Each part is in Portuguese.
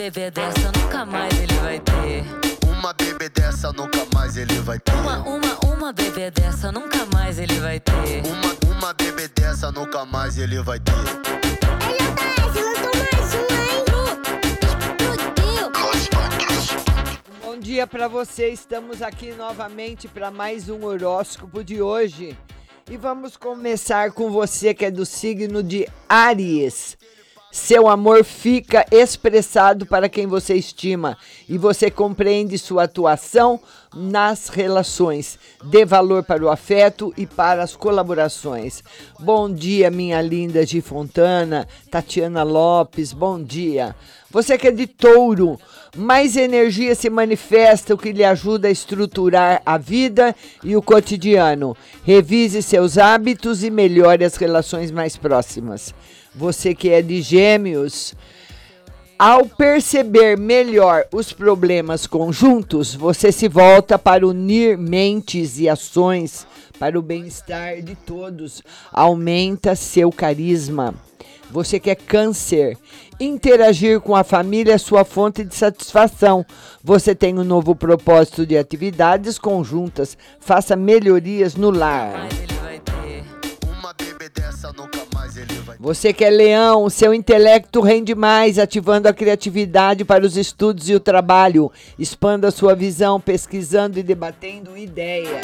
bebê dessa nunca mais ele vai ter. Uma bebê dessa nunca mais ele vai ter. Uma, uma, uma bebê dessa nunca mais ele vai ter. Uma, uma bebê dessa nunca mais ele vai ter. LS, lançou mais um, hein? Explodiu! Bom dia para você, estamos aqui novamente para mais um horóscopo de hoje. E vamos começar com você que é do signo de Áries. Seu amor fica expressado para quem você estima e você compreende sua atuação nas relações. Dê valor para o afeto e para as colaborações. Bom dia, minha linda de Fontana, Tatiana Lopes, bom dia. Você que é de touro, mais energia se manifesta, o que lhe ajuda a estruturar a vida e o cotidiano. Revise seus hábitos e melhore as relações mais próximas. Você que é de gêmeos, ao perceber melhor os problemas conjuntos, você se volta para unir mentes e ações para o bem-estar de todos. Aumenta seu carisma. Você que é câncer, interagir com a família é sua fonte de satisfação. Você tem um novo propósito de atividades conjuntas. Faça melhorias no lar. Você que é leão, seu intelecto rende mais, ativando a criatividade para os estudos e o trabalho. Expanda sua visão, pesquisando e debatendo ideias.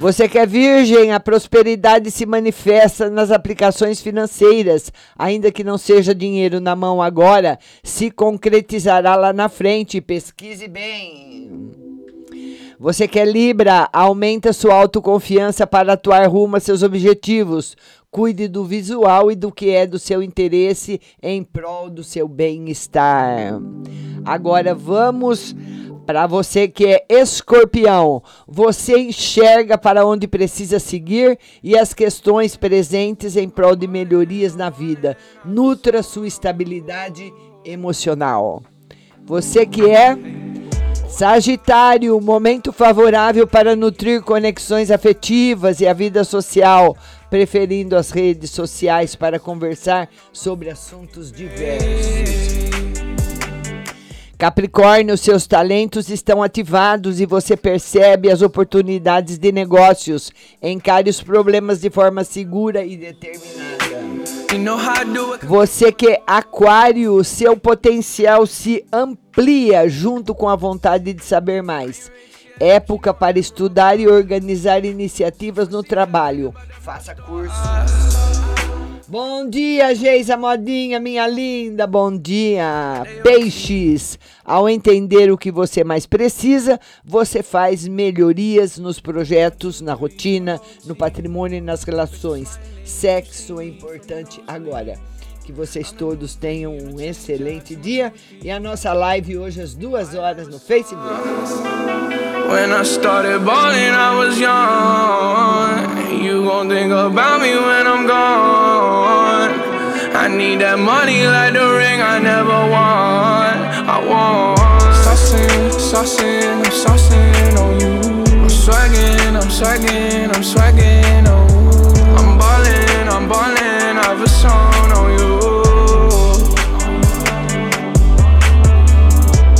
Você que é virgem, a prosperidade se manifesta nas aplicações financeiras. Ainda que não seja dinheiro na mão agora, se concretizará lá na frente. Pesquise bem. Você que é Libra, aumenta sua autoconfiança para atuar rumo a seus objetivos. Cuide do visual e do que é do seu interesse em prol do seu bem-estar. Agora vamos para você que é escorpião. Você enxerga para onde precisa seguir e as questões presentes em prol de melhorias na vida. Nutra sua estabilidade emocional. Você que é Sagitário, momento favorável para nutrir conexões afetivas e a vida social, preferindo as redes sociais para conversar sobre assuntos diversos. Capricórnio, seus talentos estão ativados e você percebe as oportunidades de negócios. Encare os problemas de forma segura e determinada. Você que é aquário, seu potencial se amplia junto com a vontade de saber mais. Época para estudar e organizar iniciativas no trabalho. Faça curso. Bom dia, Geisa Modinha, minha linda. Bom dia. Peixes. Ao entender o que você mais precisa, você faz melhorias nos projetos, na rotina, no patrimônio e nas relações. Sexo é importante agora. Que vocês todos tenham um excelente dia. E a nossa live hoje às duas horas no Facebook. When I started balling, I was young. You gon' think about me when I'm gone. I need that money like the ring I never want. I want. Saucin', saucin', I'm saucin' on you. I'm swaggin', I'm swaggin', I'm swaggin', oh. I'm ballin', I'm ballin'.